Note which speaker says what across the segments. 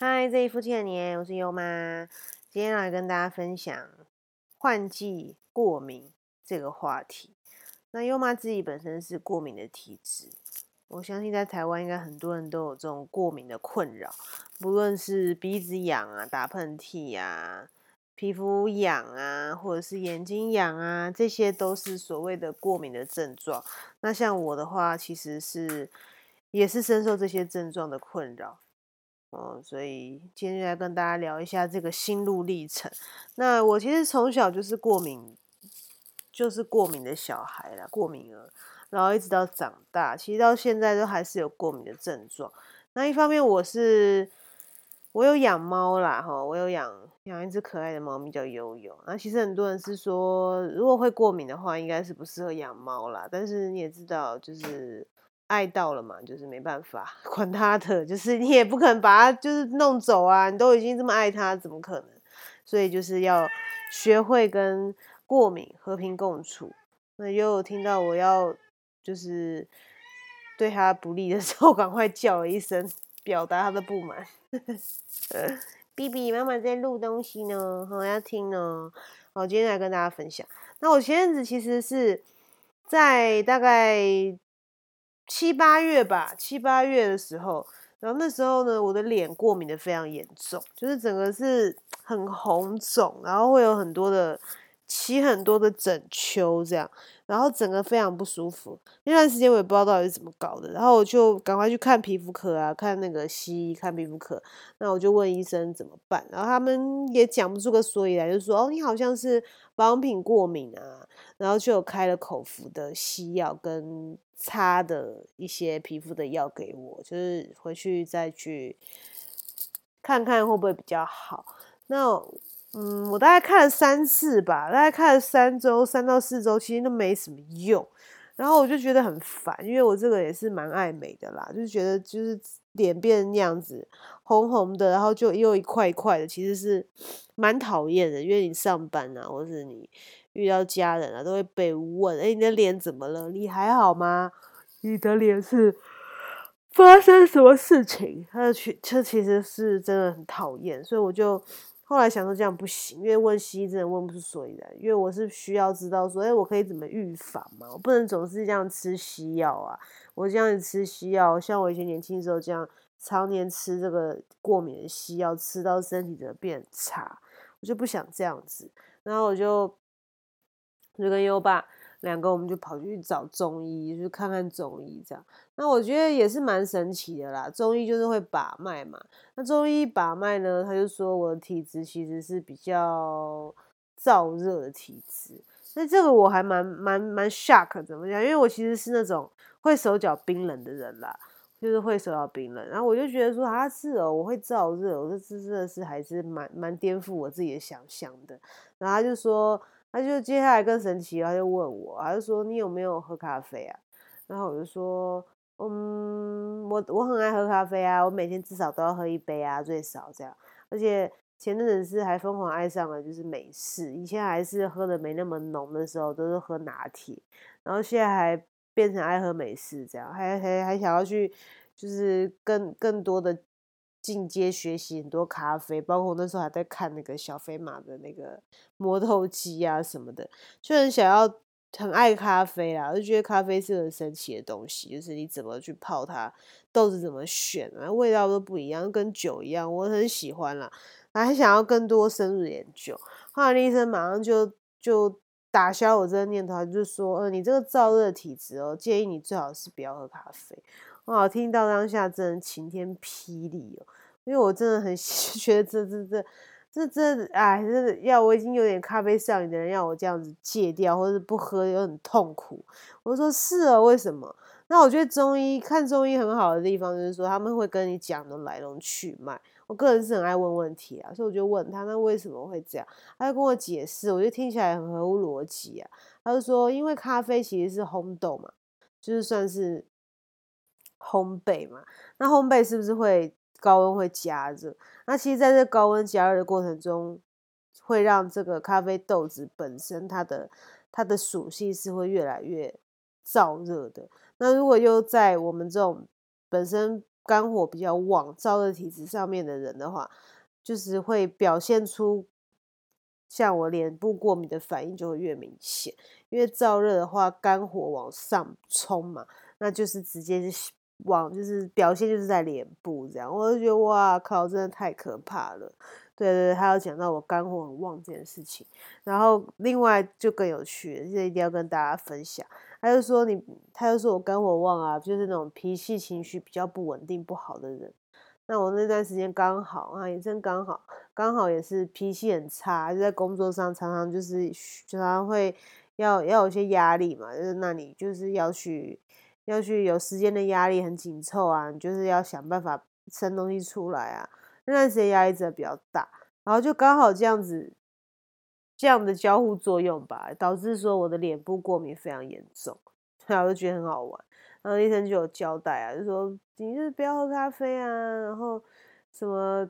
Speaker 1: 嗨，这一夫妻的你，我是优妈。今天来跟大家分享换季过敏这个话题。那优妈自己本身是过敏的体质，我相信在台湾应该很多人都有这种过敏的困扰，不论是鼻子痒啊、打喷嚏呀、皮肤痒啊，或者是眼睛痒啊，这些都是所谓的过敏的症状。那像我的话，其实是也是深受这些症状的困扰。哦，所以今天就来跟大家聊一下这个心路历程。那我其实从小就是过敏，就是过敏的小孩啦，过敏儿，然后一直到长大，其实到现在都还是有过敏的症状。那一方面我是我有养猫啦，哈，我有养养一只可爱的猫咪叫悠悠。那其实很多人是说，如果会过敏的话，应该是不适合养猫啦。但是你也知道，就是。爱到了嘛，就是没办法，管他的，就是你也不可能把他就是弄走啊，你都已经这么爱他，怎么可能？所以就是要学会跟过敏和平共处。那又听到我要就是对他不利的时候，赶快叫了一声，表达他的不满。B B 妈妈在录东西呢，好要听呢。好，今天来跟大家分享。那我前阵子其实是在大概。七八月吧，七八月的时候，然后那时候呢，我的脸过敏的非常严重，就是整个是很红肿，然后会有很多的起很多的疹丘这样，然后整个非常不舒服。那段时间我也不知道到底是怎么搞的，然后我就赶快去看皮肤科啊，看那个西医，看皮肤科。那我就问医生怎么办，然后他们也讲不出个所以来，就说哦，你好像是保养品过敏啊，然后就有开了口服的西药跟。擦的一些皮肤的药给我，就是回去再去看看会不会比较好。那嗯，我大概看了三次吧，大概看了三周，三到四周，其实都没什么用。然后我就觉得很烦，因为我这个也是蛮爱美的啦，就是觉得就是脸变那样子红红的，然后就又一块一块的，其实是蛮讨厌的。因为你上班啊，或是你。遇到家人啊，都会被问：“哎，你的脸怎么了？你还好吗？你的脸是发生什么事情？”他去，这其实是真的很讨厌，所以我就后来想说这样不行，因为问西医真的问不出所以然，因为我是需要知道说：“哎，我可以怎么预防嘛？我不能总是这样吃西药啊！我这样子吃西药，像我以前年轻时候这样常年吃这个过敏的西药，吃到身体的变差，我就不想这样子。然后我就。就跟优爸两个，我们就跑去找中医，就看看中医这样。那我觉得也是蛮神奇的啦。中医就是会把脉嘛。那中医把脉呢，他就说我的体质其实是比较燥热的体质。那这个我还蛮蛮蛮 shock，怎么讲？因为我其实是那种会手脚冰冷的人啦，就是会手脚冰冷。然后我就觉得说啊，是哦，我会燥热，我这真的是还是蛮蛮颠覆我自己的想象的。然后他就说。他就接下来更神奇，他就问我，他就说你有没有喝咖啡啊？然后我就说，嗯，我我很爱喝咖啡啊，我每天至少都要喝一杯啊，最少这样。而且前阵子是还疯狂爱上了就是美式，以前还是喝的没那么浓的时候都是喝拿铁，然后现在还变成爱喝美式这样，还还还想要去就是更更多的。进阶学习很多咖啡，包括我那时候还在看那个小飞马的那个磨豆机啊什么的，就很想要很爱咖啡啦，我就觉得咖啡是很神奇的东西，就是你怎么去泡它，豆子怎么选啊，味道都不一样，跟酒一样，我很喜欢啦，还想要更多深入研究。后来医生马上就就打消我这个念头，就说，呃，你这个燥热体质哦，建议你最好是不要喝咖啡。哇，听到当下真的晴天霹雳哦！因为我真的很 觉得这这这这这哎，这要我已经有点咖啡上瘾的人要我这样子戒掉，或者不喝又很痛苦。我说是啊，为什么？那我觉得中医看中医很好的地方就是说他们会跟你讲的来龙去脉。我个人是很爱问问题啊，所以我就问他，那为什么会这样？他就跟我解释，我觉得听起来很合乎逻辑啊。他就说，因为咖啡其实是烘豆嘛，就是算是。烘焙嘛，那烘焙是不是会高温会加热？那其实在这高温加热的过程中，会让这个咖啡豆子本身它的它的属性是会越来越燥热的。那如果又在我们这种本身肝火比较旺、燥热体质上面的人的话，就是会表现出像我脸部过敏的反应就会越明显。因为燥热的话，肝火往上冲嘛，那就是直接是往就是表现就是在脸部这样。我就觉得哇靠，真的太可怕了。对对，他有讲到我肝火很旺这件事情，然后另外就更有趣，这一定要跟大家分享。他就说你，他就说我肝火旺啊，就是那种脾气情绪比较不稳定、不好的人。那我那段时间刚好啊，也真刚好，刚好也是脾气很差，就在工作上常常就是常常会要要有些压力嘛，就是那你就是要去要去有时间的压力很紧凑啊，你就是要想办法生东西出来啊。那段时间压力真的比较大，然后就刚好这样子，这样的交互作用吧，导致说我的脸部过敏非常严重，然后我就觉得很好玩。然后医生就有交代啊，就说你就是不要喝咖啡啊，然后什么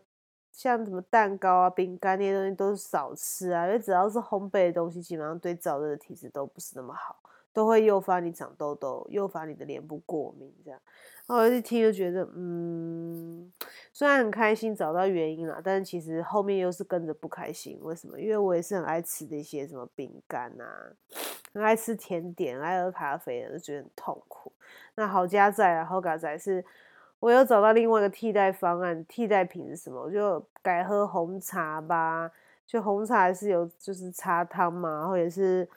Speaker 1: 像什么蛋糕啊、饼干那些东西都是少吃啊，因为只要是烘焙的东西，基本上对燥热的体质都不是那么好，都会诱发你长痘痘，诱发你的脸部过敏这样。我一听就觉得，嗯，虽然很开心找到原因了，但是其实后面又是跟着不开心。为什么？因为我也是很爱吃那些什么饼干啊，很爱吃甜点，爱喝咖啡的，就觉得很痛苦。那好加在啊，好加在是，我又找到另外一个替代方案，替代品是什么？我就改喝红茶吧。就红茶还是有，就是茶汤嘛，或者是。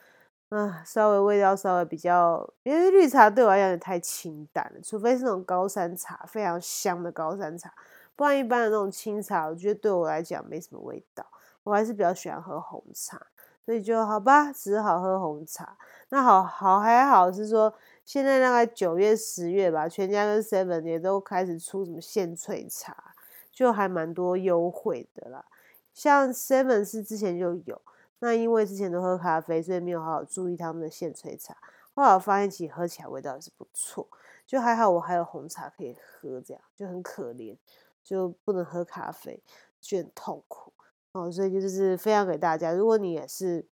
Speaker 1: 啊，稍微味道稍微比较，因为绿茶对我来讲也太清淡了，除非是那种高山茶，非常香的高山茶，不然一般的那种清茶，我觉得对我来讲没什么味道，我还是比较喜欢喝红茶，所以就好吧，只好喝红茶。那好好还好是说，现在大概九月十月吧，全家跟 Seven 也都开始出什么现萃茶，就还蛮多优惠的啦，像 Seven 是之前就有。那因为之前都喝咖啡，所以没有好好注意他们的现萃茶。后来我发现其实喝起来味道也是不错，就还好我还有红茶可以喝，这样就很可怜，就不能喝咖啡，就很痛苦哦。所以就是分享给大家，如果你也是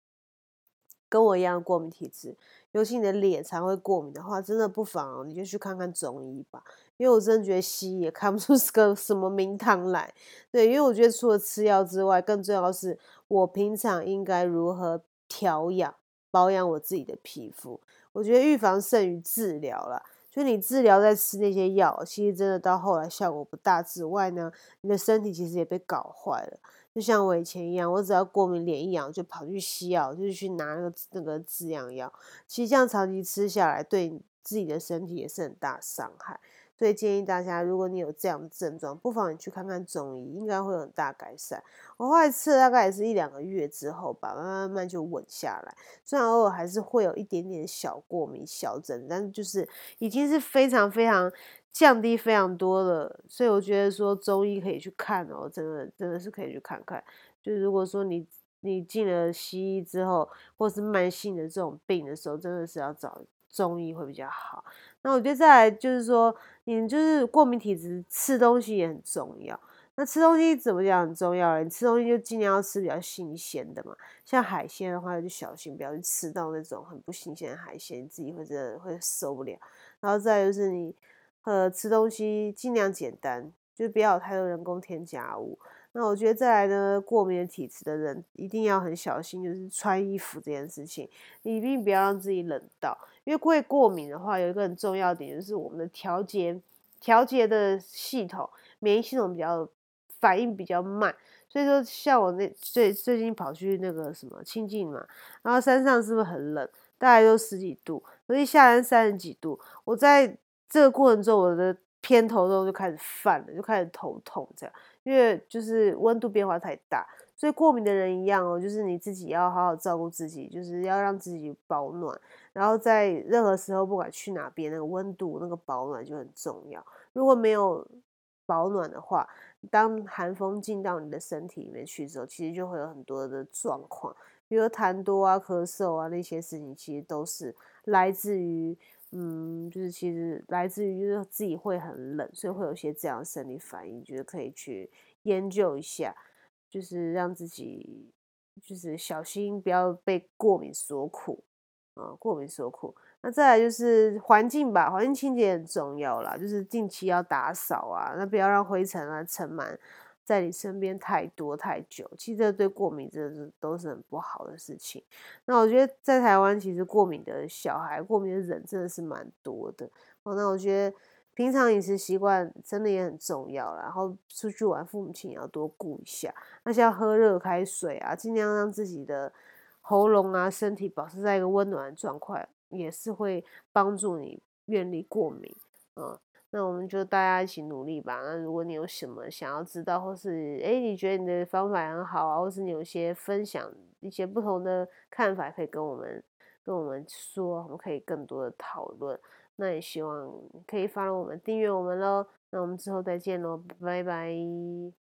Speaker 1: 跟我一样过敏体质，尤其你的脸常会过敏的话，真的不妨你就去看看中医吧。因为我真的觉得西医也看不出 是个什么名堂来。对，因为我觉得除了吃药之外，更重要的是我平常应该如何调养、保养我自己的皮肤。我觉得预防胜于治疗了。就你治疗在吃那些药，其实真的到后来效果不大之外呢，你的身体其实也被搞坏了。就像我以前一样，我只要过敏脸一痒就跑去西药，就是去拿那个那个止痒药。其实这样长期吃下来，对自己的身体也是很大伤害。所以建议大家，如果你有这样的症状，不妨你去看看中医，应该会有很大改善。我后来吃了大概也是一两个月之后吧，慢慢慢就稳下来。虽然偶尔还是会有一点点小过敏、小疹，但是就是已经是非常非常降低非常多了。所以我觉得说中医可以去看哦，真的真的是可以去看看。就如果说你你进了西医之后，或是慢性的这种病的时候，真的是要找中医会比较好。那我觉得再来就是说，你就是过敏体质，吃东西也很重要。那吃东西怎么讲很重要？你吃东西就尽量要吃比较新鲜的嘛。像海鲜的话，就小心不要去吃到那种很不新鲜的海鲜，你自己会真的会受不了。然后再就是你呃吃东西尽量简单，就不要有太多人工添加物。那我觉得再来呢，过敏体质的人一定要很小心，就是穿衣服这件事情，你一定不要让自己冷到。因为会过敏的话，有一个很重要点就是我们的调节调节的系统，免疫系统比较反应比较慢。所以说，像我那最最近跑去那个什么清境嘛，然后山上是不是很冷？大概都十几度，所以下山三十几度。我在这个过程中，我的偏头痛就开始犯了，就开始头痛这样。因为就是温度变化太大，所以过敏的人一样哦，就是你自己要好好照顾自己，就是要让自己保暖，然后在任何时候不管去哪边，那个温度那个保暖就很重要。如果没有保暖的话，当寒风进到你的身体里面去之后，其实就会有很多的状况，比如痰多啊、咳嗽啊那些事情，其实都是来自于。嗯，就是其实来自于就是自己会很冷，所以会有些这样的生理反应，觉得可以去研究一下，就是让自己就是小心不要被过敏所苦啊，过敏所苦。那再来就是环境吧，环境清洁很重要啦，就是定期要打扫啊，那不要让灰尘啊尘螨在你身边太多太久，其实这对过敏真的是都是很不好的事情。那我觉得在台湾其实过敏的小孩、过敏的人真的是蛮多的哦。那我觉得平常饮食习惯真的也很重要，然后出去玩，父母亲也要多顾一下，那像喝热开水啊，尽量让自己的喉咙啊、身体保持在一个温暖的状态。也是会帮助你远离过敏，嗯，那我们就大家一起努力吧。那如果你有什么想要知道，或是诶你觉得你的方法很好啊，或是你有些分享一些不同的看法，可以跟我们跟我们说，我们可以更多的讨论。那也希望可以发了我们订阅我们喽。那我们之后再见喽，拜拜。